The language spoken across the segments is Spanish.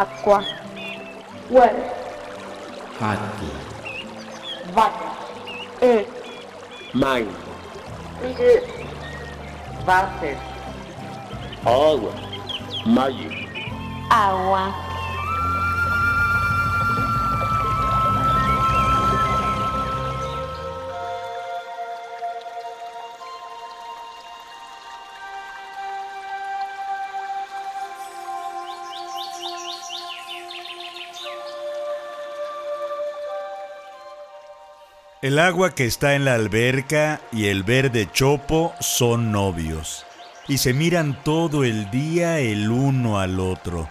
Aqua. ué, Rato. Vaca. É. E. mai, é. Ije. Váter. Água. Maio. Água. El agua que está en la alberca y el verde chopo son novios y se miran todo el día el uno al otro.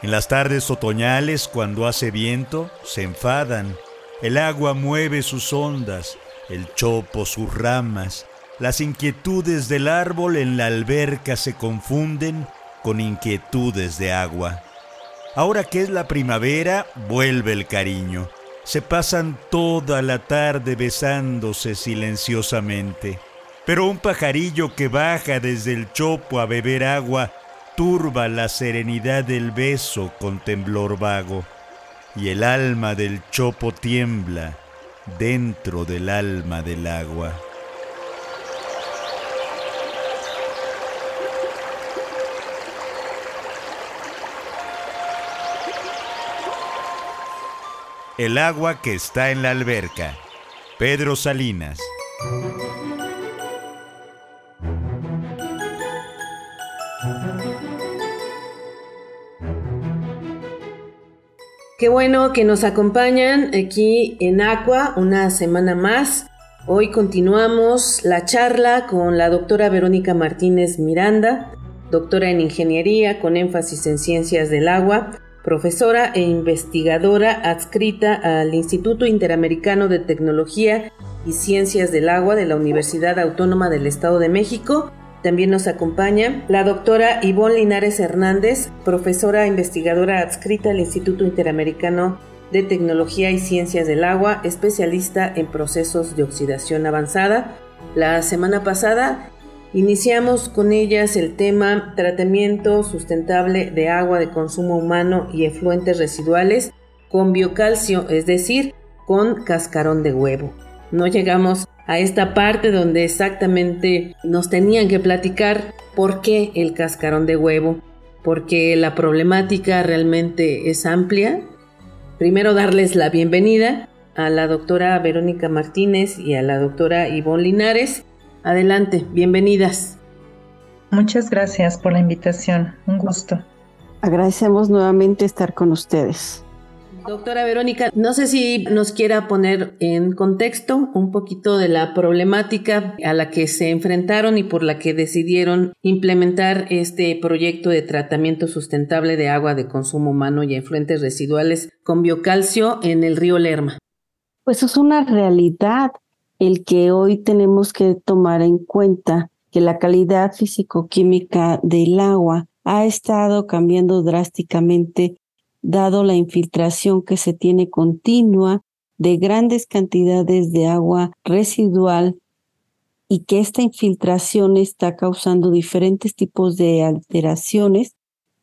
En las tardes otoñales, cuando hace viento, se enfadan. El agua mueve sus ondas, el chopo sus ramas. Las inquietudes del árbol en la alberca se confunden con inquietudes de agua. Ahora que es la primavera, vuelve el cariño. Se pasan toda la tarde besándose silenciosamente. Pero un pajarillo que baja desde el chopo a beber agua turba la serenidad del beso con temblor vago. Y el alma del chopo tiembla dentro del alma del agua. El agua que está en la alberca. Pedro Salinas. Qué bueno que nos acompañan aquí en Aqua una semana más. Hoy continuamos la charla con la doctora Verónica Martínez Miranda, doctora en ingeniería con énfasis en ciencias del agua, profesora e investigadora adscrita al Instituto Interamericano de Tecnología y Ciencias del Agua de la Universidad Autónoma del Estado de México. También nos acompaña la doctora Ivonne Linares Hernández, profesora e investigadora adscrita al Instituto Interamericano de Tecnología y Ciencias del Agua, especialista en procesos de oxidación avanzada. La semana pasada Iniciamos con ellas el tema tratamiento sustentable de agua de consumo humano y efluentes residuales con biocalcio, es decir, con cascarón de huevo. No llegamos a esta parte donde exactamente nos tenían que platicar por qué el cascarón de huevo, porque la problemática realmente es amplia. Primero darles la bienvenida a la doctora Verónica Martínez y a la doctora Ivonne Linares Adelante, bienvenidas. Muchas gracias por la invitación, un gusto. Agradecemos nuevamente estar con ustedes. Doctora Verónica, no sé si nos quiera poner en contexto un poquito de la problemática a la que se enfrentaron y por la que decidieron implementar este proyecto de tratamiento sustentable de agua de consumo humano y efluentes residuales con biocalcio en el río Lerma. Pues es una realidad el que hoy tenemos que tomar en cuenta que la calidad físico-química del agua ha estado cambiando drásticamente dado la infiltración que se tiene continua de grandes cantidades de agua residual y que esta infiltración está causando diferentes tipos de alteraciones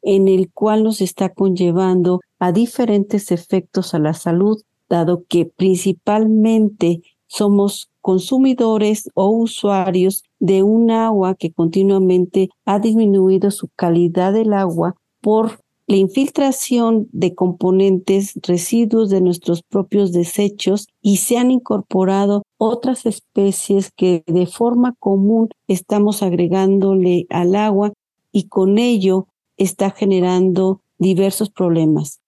en el cual nos está conllevando a diferentes efectos a la salud, dado que principalmente somos consumidores o usuarios de un agua que continuamente ha disminuido su calidad del agua por la infiltración de componentes, residuos de nuestros propios desechos y se han incorporado otras especies que de forma común estamos agregándole al agua y con ello está generando diversos problemas.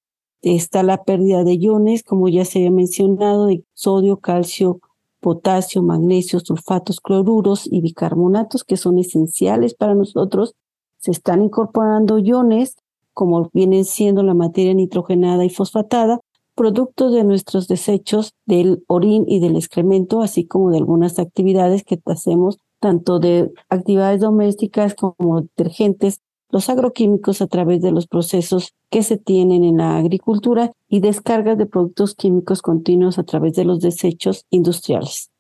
Está la pérdida de iones, como ya se había mencionado, de sodio, calcio, potasio, magnesio, sulfatos, cloruros y bicarbonatos que son esenciales para nosotros. Se están incorporando iones, como vienen siendo la materia nitrogenada y fosfatada, producto de nuestros desechos del orín y del excremento, así como de algunas actividades que hacemos, tanto de actividades domésticas como detergentes, los agroquímicos a través de los procesos que se tienen en la agricultura y descargas de productos químicos continuos a través de los desechos industriales.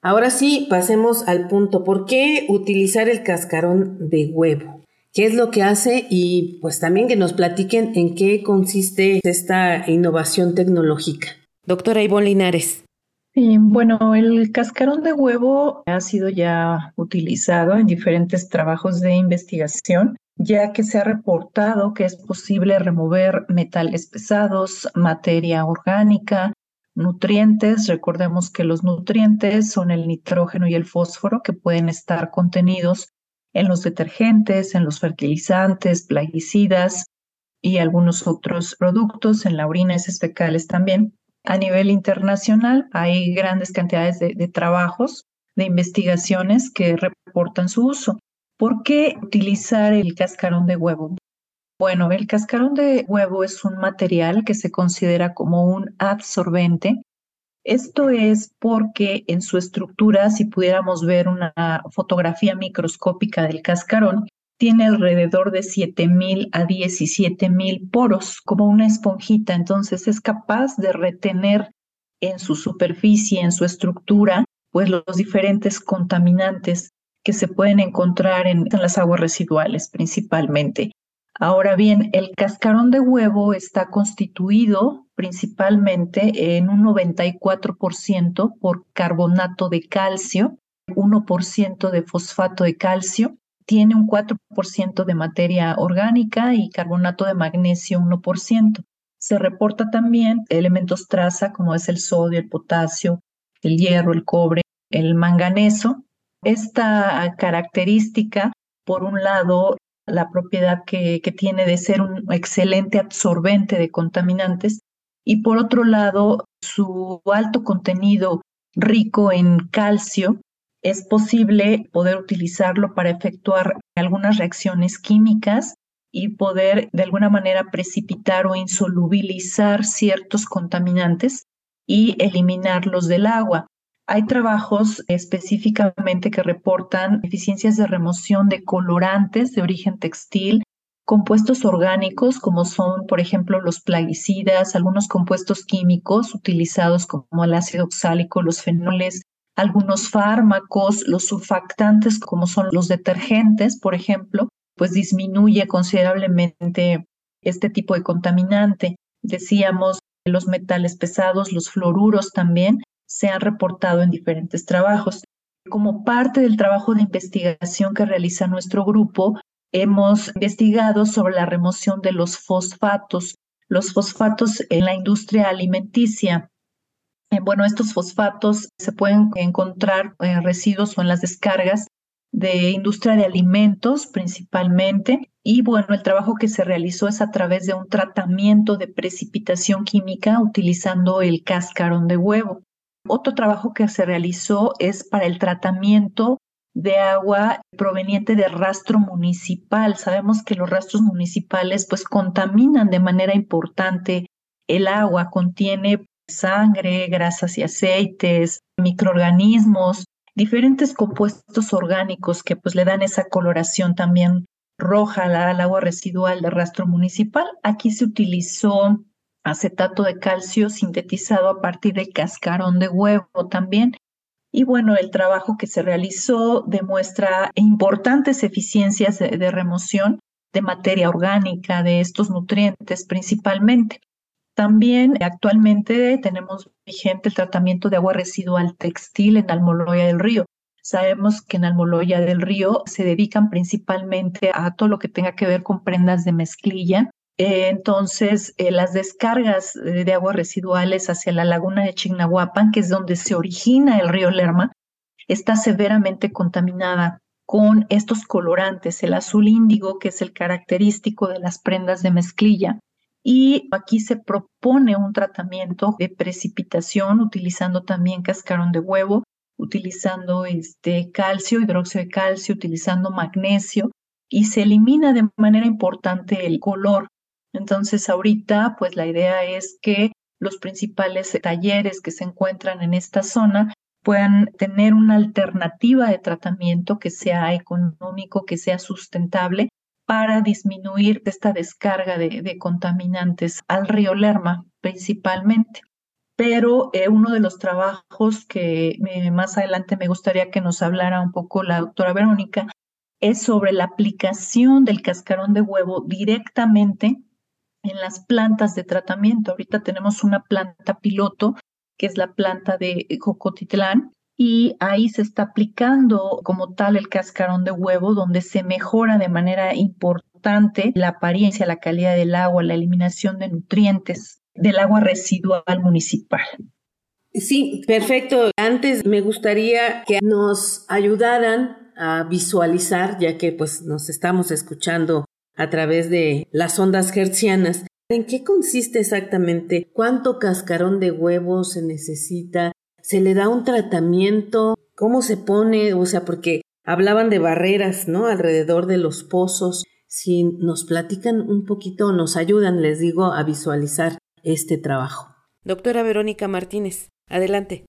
Ahora sí, pasemos al punto. ¿Por qué utilizar el cascarón de huevo? qué es lo que hace y pues también que nos platiquen en qué consiste esta innovación tecnológica. Doctora Ivonne Linares. Bueno, el cascarón de huevo ha sido ya utilizado en diferentes trabajos de investigación, ya que se ha reportado que es posible remover metales pesados, materia orgánica, nutrientes. Recordemos que los nutrientes son el nitrógeno y el fósforo que pueden estar contenidos en los detergentes, en los fertilizantes, plaguicidas y algunos otros productos, en la orina y fecales también. A nivel internacional hay grandes cantidades de, trabajos, de investigaciones que reportan su uso. ¿Por qué utilizar el cascarón de huevo? Bueno, el cascarón de huevo es un material que se considera como un absorbente. Esto es porque en su estructura, si pudiéramos ver una fotografía microscópica del cascarón, tiene alrededor de 7.000 a 17.000 poros, como una esponjita. Entonces es capaz de retener en su superficie, en su estructura, pues los diferentes contaminantes que se pueden encontrar en, en las aguas residuales principalmente. Ahora bien, el cascarón de huevo está constituido principalmente en un 94% por carbonato de calcio, 1% de fosfato de calcio tiene un 4% de materia orgánica y carbonato de magnesio 1%. Se reporta también elementos traza como es el sodio, el potasio, el hierro, el cobre, el manganeso. Esta característica, por un lado, la propiedad que, que tiene de ser un excelente absorbente de contaminantes y por otro lado, su alto contenido rico en calcio es posible poder utilizarlo para efectuar algunas reacciones químicas y poder de alguna manera precipitar o insolubilizar ciertos contaminantes y eliminarlos del agua. Hay trabajos específicamente que reportan eficiencias de remoción de colorantes de origen textil, compuestos orgánicos como son, por ejemplo, los plaguicidas, algunos compuestos químicos utilizados como el ácido oxálico, los fenoles, algunos fármacos, los surfactantes como son los detergentes, por ejemplo, pues disminuye considerablemente este tipo de contaminante. Decíamos, los metales pesados, los fluoruros también se han reportado en diferentes trabajos. Como parte del trabajo de investigación que realiza nuestro grupo, hemos investigado sobre la remoción de los fosfatos, los fosfatos en la industria alimenticia. Eh, bueno, estos fosfatos se pueden encontrar en residuos o en las descargas de industria de alimentos principalmente. Y bueno, el trabajo que se realizó es a través de un tratamiento de precipitación química utilizando el cascarón de huevo. Otro trabajo que se realizó es para el tratamiento de agua proveniente de rastro municipal. Sabemos que los rastros municipales pues contaminan de manera importante el agua, contiene sangre, grasas y aceites, microorganismos, diferentes compuestos orgánicos que pues le dan esa coloración también roja al agua residual de rastro municipal. Aquí se utilizó acetato de calcio sintetizado a partir de cascarón de huevo también. Y bueno, el trabajo que se realizó demuestra importantes eficiencias de remoción de materia orgánica, de estos nutrientes principalmente. También actualmente tenemos vigente el tratamiento de agua residual textil en Almoloya del Río. Sabemos que en Almoloya del Río se dedican principalmente a todo lo que tenga que ver con prendas de mezclilla. Eh, entonces, eh, las descargas de aguas residuales hacia la laguna de Chignahuapan, que es donde se origina el río Lerma, está severamente contaminada con estos colorantes, el azul índigo, que es el característico de las prendas de mezclilla, y aquí se propone un tratamiento de precipitación utilizando también cascarón de huevo, utilizando este calcio, hidróxido de calcio, utilizando magnesio y se elimina de manera importante el color. Entonces ahorita pues la idea es que los principales talleres que se encuentran en esta zona puedan tener una alternativa de tratamiento que sea económico, que sea sustentable para disminuir esta descarga de, contaminantes al río Lerma principalmente. Pero eh, uno de los trabajos que más adelante me gustaría que nos hablara un poco la doctora Verónica es sobre la aplicación del cascarón de huevo directamente en las plantas de tratamiento. Ahorita tenemos una planta piloto, que es la planta de Cocotitlán, y ahí se está aplicando como tal el cascarón de huevo, donde se mejora de manera importante la apariencia, la calidad del agua, la eliminación de nutrientes del agua residual municipal. Sí, perfecto. Antes me gustaría que nos ayudaran a visualizar, ya que pues nos estamos escuchando a través de las ondas hertzianas. ¿En qué consiste exactamente? ¿Cuánto cascarón de huevo se necesita? Se le da un tratamiento, cómo se pone, o sea, porque hablaban de barreras, ¿no? Alrededor de los pozos. Si nos platican un poquito, nos ayudan, les digo, a visualizar este trabajo. Doctora Verónica Martínez, adelante.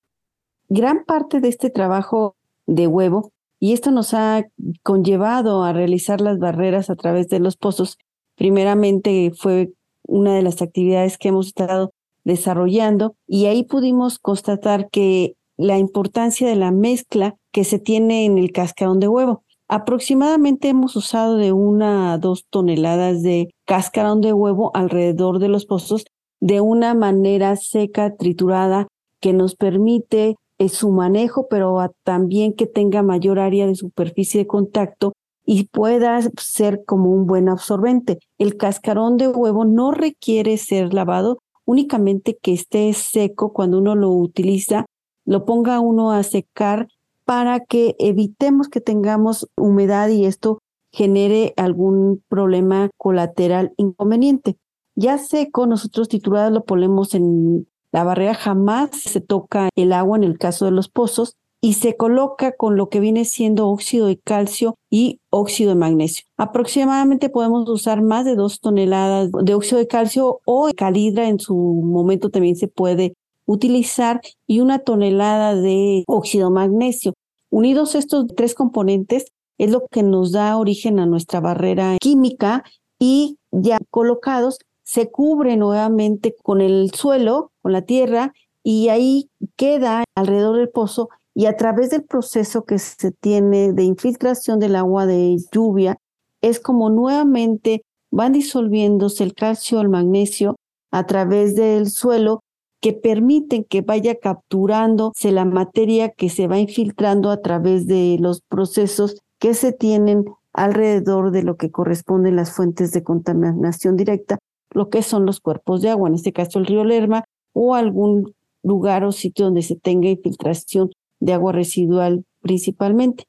Gran parte de este trabajo de huevo, y esto nos ha conllevado a realizar las barreras a través de los pozos, primeramente fue una de las actividades que hemos estado desarrollando y ahí pudimos constatar que la importancia de la mezcla que se tiene en el cascarón de huevo. Aproximadamente hemos usado de una a dos toneladas de cascarón de huevo alrededor de los pozos de una manera seca, triturada, que nos permite eh, su manejo, pero también que tenga mayor área de superficie de contacto y pueda ser como un buen absorbente. El cascarón de huevo no requiere ser lavado, únicamente que esté seco cuando uno lo utiliza, lo ponga uno a secar para que evitemos que tengamos humedad y esto genere algún problema colateral inconveniente. Ya seco, nosotros titulados lo ponemos en la barrera, jamás se toca el agua en el caso de los pozos y se coloca con lo que viene siendo óxido de calcio y óxido de magnesio. Aproximadamente podemos usar más de dos toneladas de óxido de calcio o calidra en su momento también se puede utilizar y una tonelada de óxido magnesio. Unidos estos tres componentes es lo que nos da origen a nuestra barrera química y ya colocados se cubre nuevamente con el suelo, con la tierra y ahí queda alrededor del pozo y a través del proceso que se tiene de infiltración del agua de lluvia, es como nuevamente van disolviéndose el calcio, el magnesio a través del suelo que permiten que vaya capturándose la materia que se va infiltrando a través de los procesos que se tienen alrededor de lo que corresponden las fuentes de contaminación directa, lo que son los cuerpos de agua, en este caso el río Lerma o algún lugar o sitio donde se tenga infiltración de agua residual principalmente.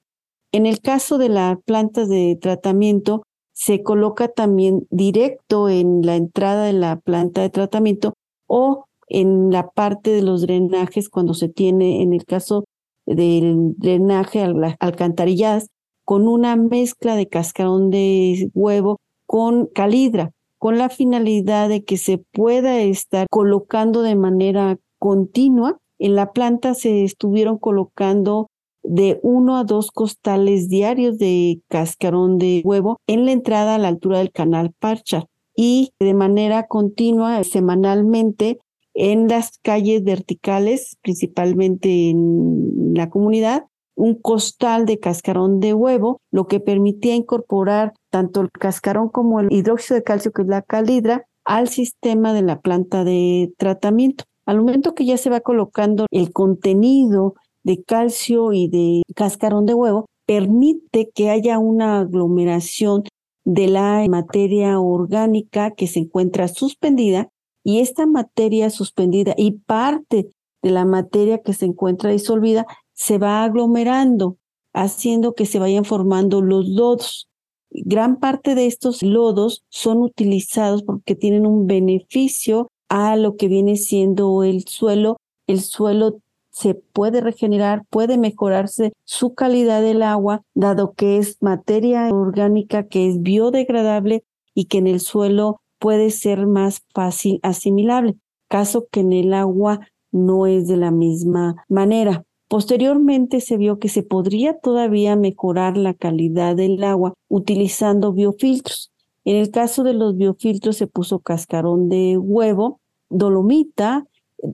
En el caso de las plantas de tratamiento, se coloca también directo en la entrada de la planta de tratamiento o en la parte de los drenajes cuando se tiene, en el caso del drenaje a las alcantarilladas, con una mezcla de cascarón de huevo con calidra, con la finalidad de que se pueda estar colocando de manera continua en la planta se estuvieron colocando de uno a dos costales diarios de cascarón de huevo en la entrada a la altura del canal Parcha y de manera continua, semanalmente, en las calles verticales, principalmente en la comunidad, un costal de cascarón de huevo, lo que permitía incorporar tanto el cascarón como el hidróxido de calcio, que es la calidra, al sistema de la planta de tratamiento. Al momento que ya se va colocando el contenido de calcio y de cascarón de huevo, permite que haya una aglomeración de la materia orgánica que se encuentra suspendida y esta materia suspendida y parte de la materia que se encuentra disolvida se va aglomerando, haciendo que se vayan formando los lodos. Gran parte de estos lodos son utilizados porque tienen un beneficio a lo que viene siendo el suelo. El suelo se puede regenerar, puede mejorarse su calidad del agua, dado que es materia orgánica que es biodegradable y que en el suelo puede ser más fácil asimilable, caso que en el agua no es de la misma manera. Posteriormente se vio que se podría todavía mejorar la calidad del agua utilizando biofiltros. En el caso de los biofiltros se puso cascarón de huevo dolomita,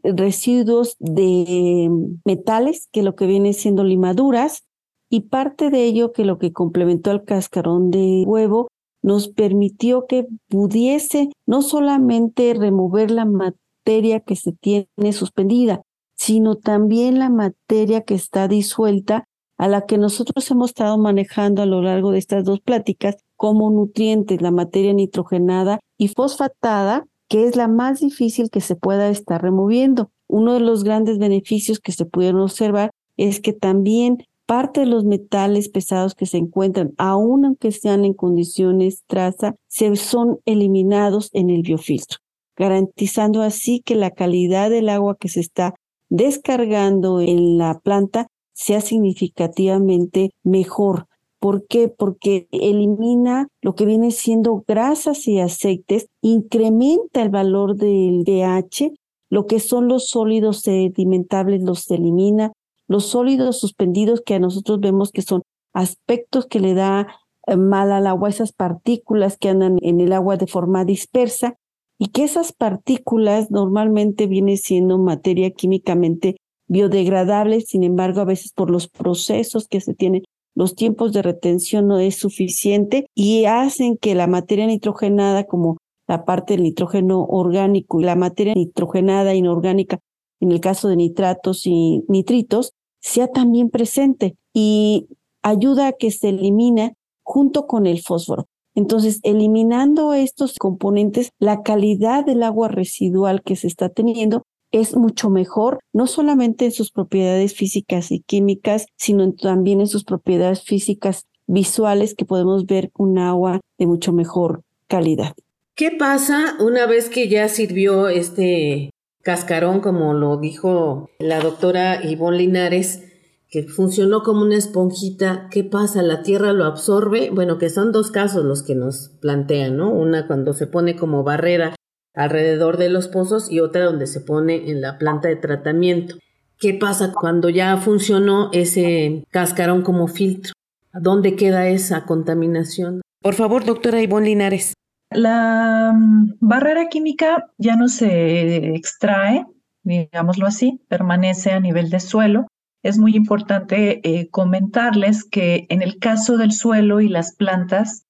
residuos de metales, que lo que viene siendo limaduras, y parte de ello que lo que complementó al cascarón de huevo nos permitió que pudiese no solamente remover la materia que se tiene suspendida, sino también la materia que está disuelta a la que nosotros hemos estado manejando a lo largo de estas dos pláticas como nutrientes, la materia nitrogenada y fosfatada, que es la más difícil que se pueda estar removiendo. Uno de los grandes beneficios que se pudieron observar es que también parte de los metales pesados que se encuentran, aun aunque sean en condiciones traza, se son eliminados en el biofiltro, garantizando así que la calidad del agua que se está descargando en la planta sea significativamente mejor. ¿Por qué? Porque elimina lo que viene siendo grasas y aceites, incrementa el valor del pH, lo que son los sólidos sedimentables los elimina, los sólidos suspendidos que a nosotros vemos que son aspectos que le da eh, mal al agua, esas partículas que andan en el agua de forma dispersa y que esas partículas normalmente vienen siendo materia químicamente biodegradable, sin embargo, a veces por los procesos que se tienen, los tiempos de retención no es suficiente y hacen que la materia nitrogenada, como la parte del nitrógeno orgánico y la materia nitrogenada inorgánica, en el caso de nitratos y nitritos, sea también presente y ayuda a que se elimine junto con el fósforo. Entonces, eliminando estos componentes, la calidad del agua residual que se está teniendo es mucho mejor, no solamente en sus propiedades físicas y químicas, sino también en sus propiedades físicas visuales que podemos ver un agua de mucho mejor calidad. ¿Qué pasa una vez que ya sirvió este cascarón, como lo dijo la doctora Ivonne Linares, que funcionó como una esponjita? ¿Qué pasa? ¿La tierra lo absorbe? Bueno, que son dos casos los que nos plantean, ¿no? Una cuando se pone como barrera alrededor de los pozos y otra donde se pone en la planta de tratamiento. ¿Qué pasa cuando ya funcionó ese cascarón como filtro? ¿Dónde queda esa contaminación? Por favor, doctora Ivonne Linares. La mm, barrera química ya no se extrae, digámoslo así, permanece a nivel de suelo. Es muy importante eh, comentarles que en el caso del suelo y las plantas,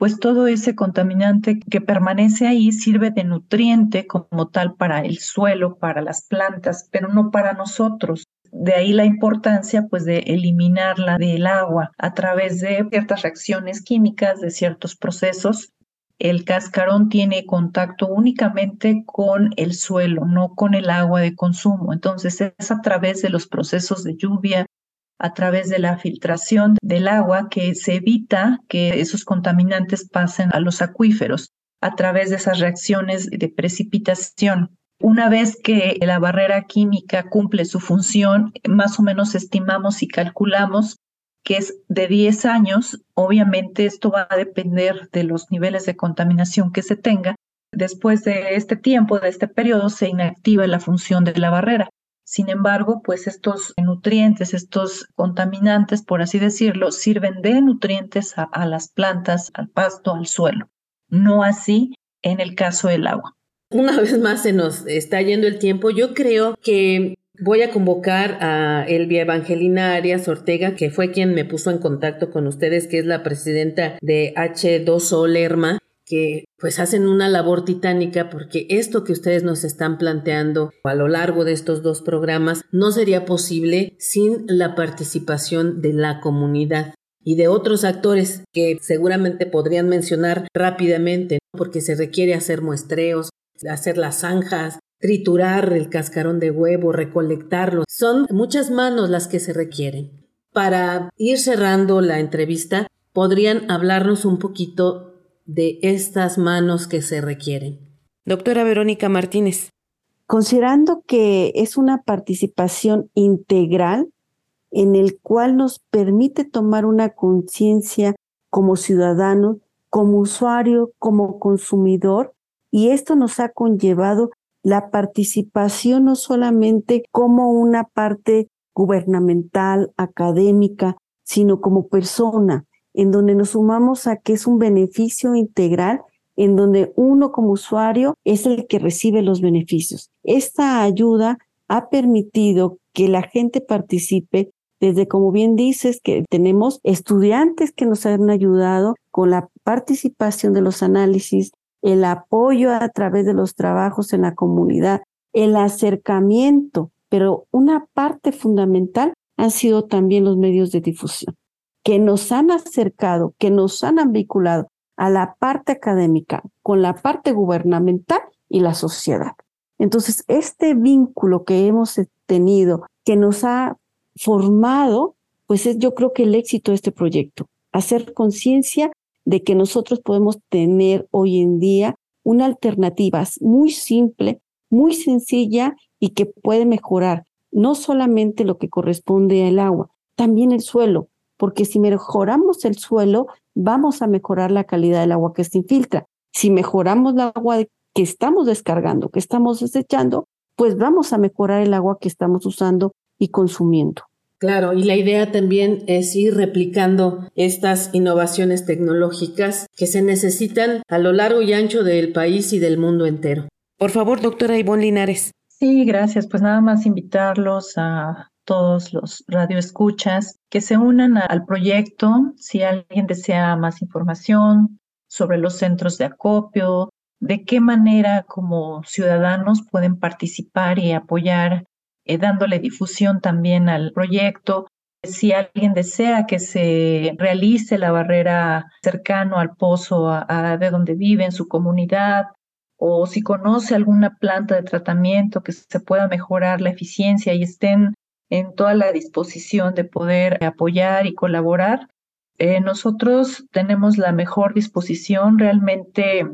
pues todo ese contaminante que permanece ahí sirve de nutriente como tal para el suelo, para las plantas, pero no para nosotros. De ahí la importancia pues de eliminarla del agua a través de ciertas reacciones químicas, de ciertos procesos. El cascarón tiene contacto únicamente con el suelo, no con el agua de consumo. Entonces es a través de los procesos de lluvia, a través de la filtración del agua que se evita que esos contaminantes pasen a los acuíferos a través de esas reacciones de precipitación. Una vez que la barrera química cumple su función, más o menos estimamos y calculamos que es de 10 años. Obviamente esto va a depender de los niveles de contaminación que se tenga. Después de este tiempo, de este periodo, se inactiva la función de la barrera. Sin embargo, pues estos nutrientes, estos contaminantes, por así decirlo, sirven de nutrientes a, las plantas, al pasto, al suelo. No así en el caso del agua. Una vez más se nos está yendo el tiempo. Yo creo que voy a convocar a Elvia Evangelina Arias Ortega, que fue quien me puso en contacto con ustedes, que es la presidenta de H2O Lerma, que pues hacen una labor titánica porque esto que ustedes nos están planteando a lo largo de estos dos programas no sería posible sin la participación de la comunidad y de otros actores que seguramente podrían mencionar rápidamente, porque se requiere hacer muestreos, hacer las zanjas, triturar el cascarón de huevo, recolectarlo. Son muchas manos las que se requieren. Para ir cerrando la entrevista, podrían hablarnos un poquito de estas manos que se requieren. Doctora Verónica Martínez. Considerando que es una participación integral en el cual nos permite tomar una conciencia como ciudadano, como usuario, como consumidor, y esto nos ha conllevado la participación no solamente como una parte gubernamental, académica, sino como persona, en donde nos sumamos a que es un beneficio integral en donde uno como usuario es el que recibe los beneficios. Esta ayuda ha permitido que la gente participe desde como bien dices que tenemos estudiantes que nos han ayudado con la participación de los análisis, el apoyo a través de los trabajos en la comunidad, el acercamiento, pero una parte fundamental han sido también los medios de difusión, que nos han acercado, que nos han vinculado a la parte académica con la parte gubernamental y la sociedad. Entonces, este vínculo que hemos tenido, que nos ha formado, pues es yo creo que el éxito de este proyecto, hacer conciencia de que nosotros podemos tener hoy en día una alternativa muy simple, muy sencilla y que puede mejorar no solamente lo que corresponde al agua, también el suelo, porque si mejoramos el suelo, vamos a mejorar la calidad del agua que se infiltra. Si mejoramos el agua que estamos descargando, que estamos desechando, pues vamos a mejorar el agua que estamos usando y consumiendo. Claro, y la idea también es ir replicando estas innovaciones tecnológicas que se necesitan a lo largo y ancho del país y del mundo entero. Por favor, doctora Ivonne Linares. Sí, gracias. Pues nada más invitarlos a todos los radioescuchas que se unan al proyecto. Si alguien desea más información sobre los centros de acopio, de qué manera como ciudadanos pueden participar y apoyar, eh, dándole difusión también al proyecto. Si alguien desea que se realice la barrera cercano al pozo de donde vive, en su comunidad, o si conoce alguna planta de tratamiento que se pueda mejorar la eficiencia y estén en toda la disposición de poder apoyar y colaborar. Eh, nosotros tenemos la mejor disposición. Realmente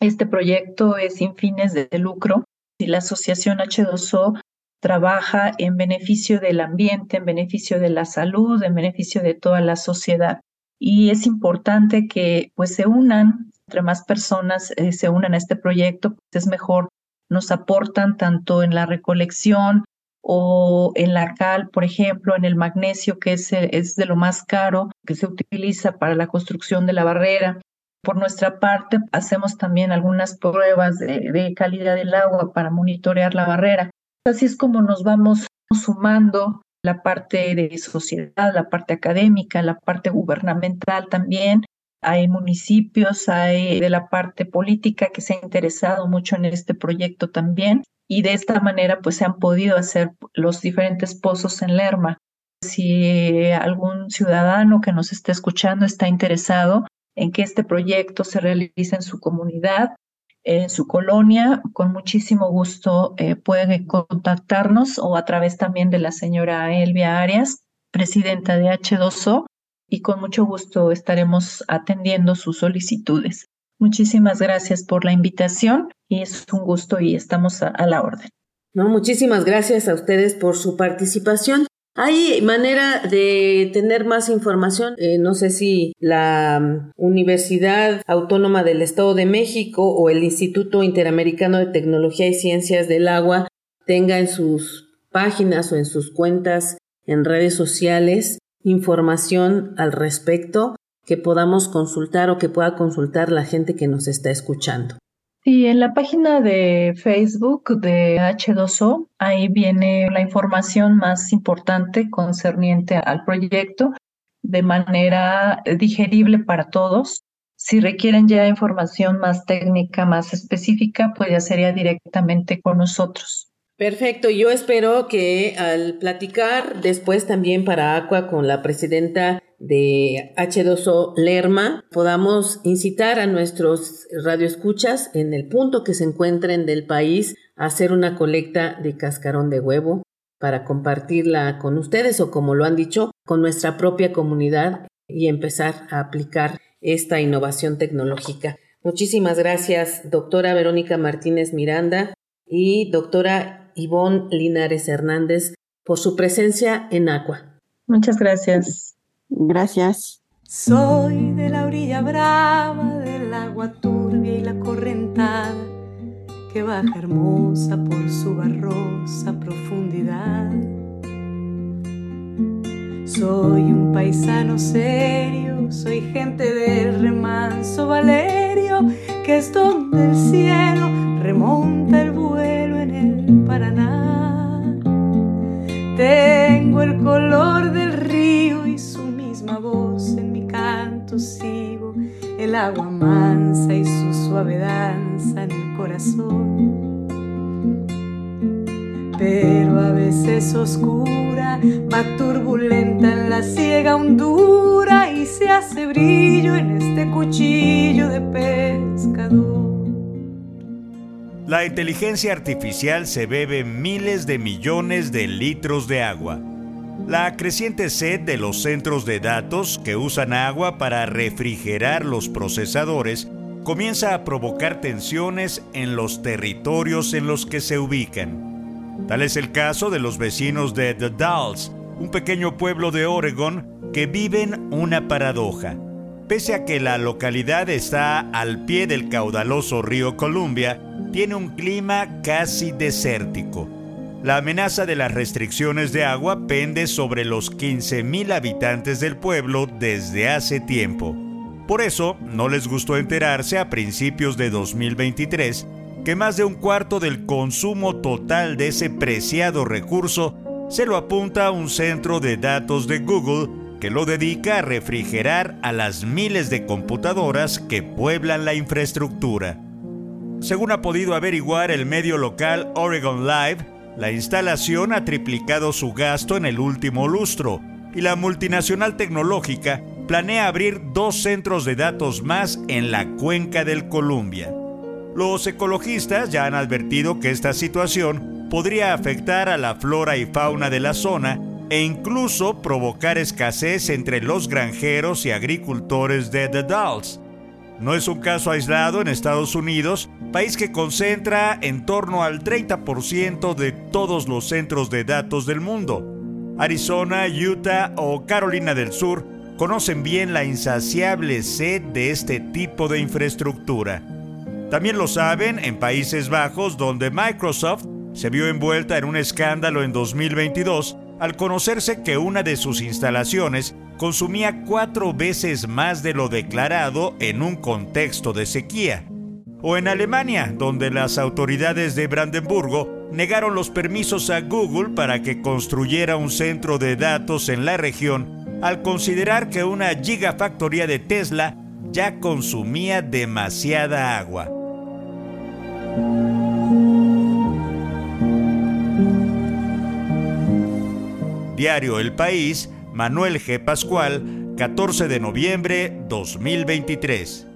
este proyecto es sin fines de lucro y la asociación H2O trabaja en beneficio del ambiente, en beneficio de la salud, en beneficio de toda la sociedad. Y es importante que pues se unan, entre más personas eh, se unan a este proyecto, pues es mejor, nos aportan tanto en la recolección o en la cal, por ejemplo, en el magnesio, que es, es de lo más caro que se utiliza para la construcción de la barrera. Por nuestra parte, hacemos también algunas pruebas de, de calidad del agua para monitorear la barrera. Así es como nos vamos sumando la parte de sociedad, la parte académica, la parte gubernamental también. Hay municipios, hay de la parte política que se ha interesado mucho en este proyecto también y de esta manera pues se han podido hacer los diferentes pozos en Lerma. Si algún ciudadano que nos esté escuchando está interesado en que este proyecto se realice en su comunidad, en su colonia, con muchísimo gusto eh, puede contactarnos o a través también de la señora Elvia Arias, presidenta de H2O, y con mucho gusto estaremos atendiendo sus solicitudes. Muchísimas gracias por la invitación y es un gusto y estamos a, la orden. No, muchísimas gracias a ustedes por su participación. ¿Hay manera de tener más información? Eh, no sé si la mm, Universidad Autónoma del Estado de México o el Instituto Interamericano de Tecnología y Ciencias del Agua tenga en sus páginas o en sus cuentas en redes sociales información al respecto que podamos consultar o que pueda consultar la gente que nos está escuchando. Sí, en la página de Facebook de H2O, ahí viene la información más importante concerniente al proyecto de manera digerible para todos. Si requieren ya información más técnica, más específica, pues ya sería directamente con nosotros. Perfecto, yo espero que al platicar después también para Aqua con la presidenta de H2O Lerma podamos incitar a nuestros radioescuchas en el punto que se encuentren del país a hacer una colecta de cascarón de huevo para compartirla con ustedes o como lo han dicho, con nuestra propia comunidad y empezar a aplicar esta innovación tecnológica. Muchísimas gracias, doctora Verónica Martínez Miranda y doctora Ivonne Linares Hernández por su presencia en Aqua. Muchas gracias. Gracias. Soy de la orilla brava del agua turbia y la correntada que baja hermosa por su barrosa profundidad. Soy un paisano serio, soy gente del remanso Valerio, que es donde el cielo remonta el vuelo en el Paraná. Tengo el color del río y su misma voz en mi canto sigo, el agua mansa y su suave danza en el corazón. Veces oscura, va turbulenta en la ciega hondura y se hace brillo en este cuchillo de pescador. La inteligencia artificial se bebe miles de millones de litros de agua. La creciente sed de los centros de datos que usan agua para refrigerar los procesadores comienza a provocar tensiones en los territorios en los que se ubican. Tal es el caso de los vecinos de The Dalles, un pequeño pueblo de Oregon que viven una paradoja. Pese a que la localidad está al pie del caudaloso río Columbia, tiene un clima casi desértico. La amenaza de las restricciones de agua pende sobre los 15.000 habitantes del pueblo desde hace tiempo. Por eso, no les gustó enterarse a principios de 2023 que más de un cuarto del consumo total de ese preciado recurso se lo apunta a un centro de datos de Google que lo dedica a refrigerar a las miles de computadoras que pueblan la infraestructura. Según ha podido averiguar el medio local Oregon Live, la instalación ha triplicado su gasto en el último lustro y la multinacional tecnológica planea abrir dos centros de datos más en la cuenca del Columbia. Los ecologistas ya han advertido que esta situación podría afectar a la flora y fauna de la zona e incluso provocar escasez entre los granjeros y agricultores de The Dalles, no es un caso aislado en Estados Unidos, país que concentra en torno al 30% de todos los centros de datos del mundo. Arizona, Utah o Carolina del Sur conocen bien la insaciable sed de este tipo de infraestructura. También lo saben en Países Bajos, donde Microsoft se vio envuelta en un escándalo en 2022 al conocerse que una de sus instalaciones consumía cuatro veces más de lo declarado en un contexto de sequía. O en Alemania, donde las autoridades de Brandenburgo negaron los permisos a Google para que construyera un centro de datos en la región al considerar que una gigafactoría de Tesla ya consumía demasiada agua. Diario El País, Manuel G. Pascual, 14 de noviembre 2023.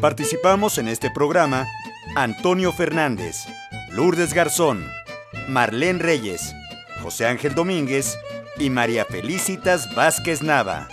Participamos en este programa Antonio Fernández, Lourdes Garzón, Marlene Reyes, José Ángel Domínguez y María Felicitas Vázquez Nava.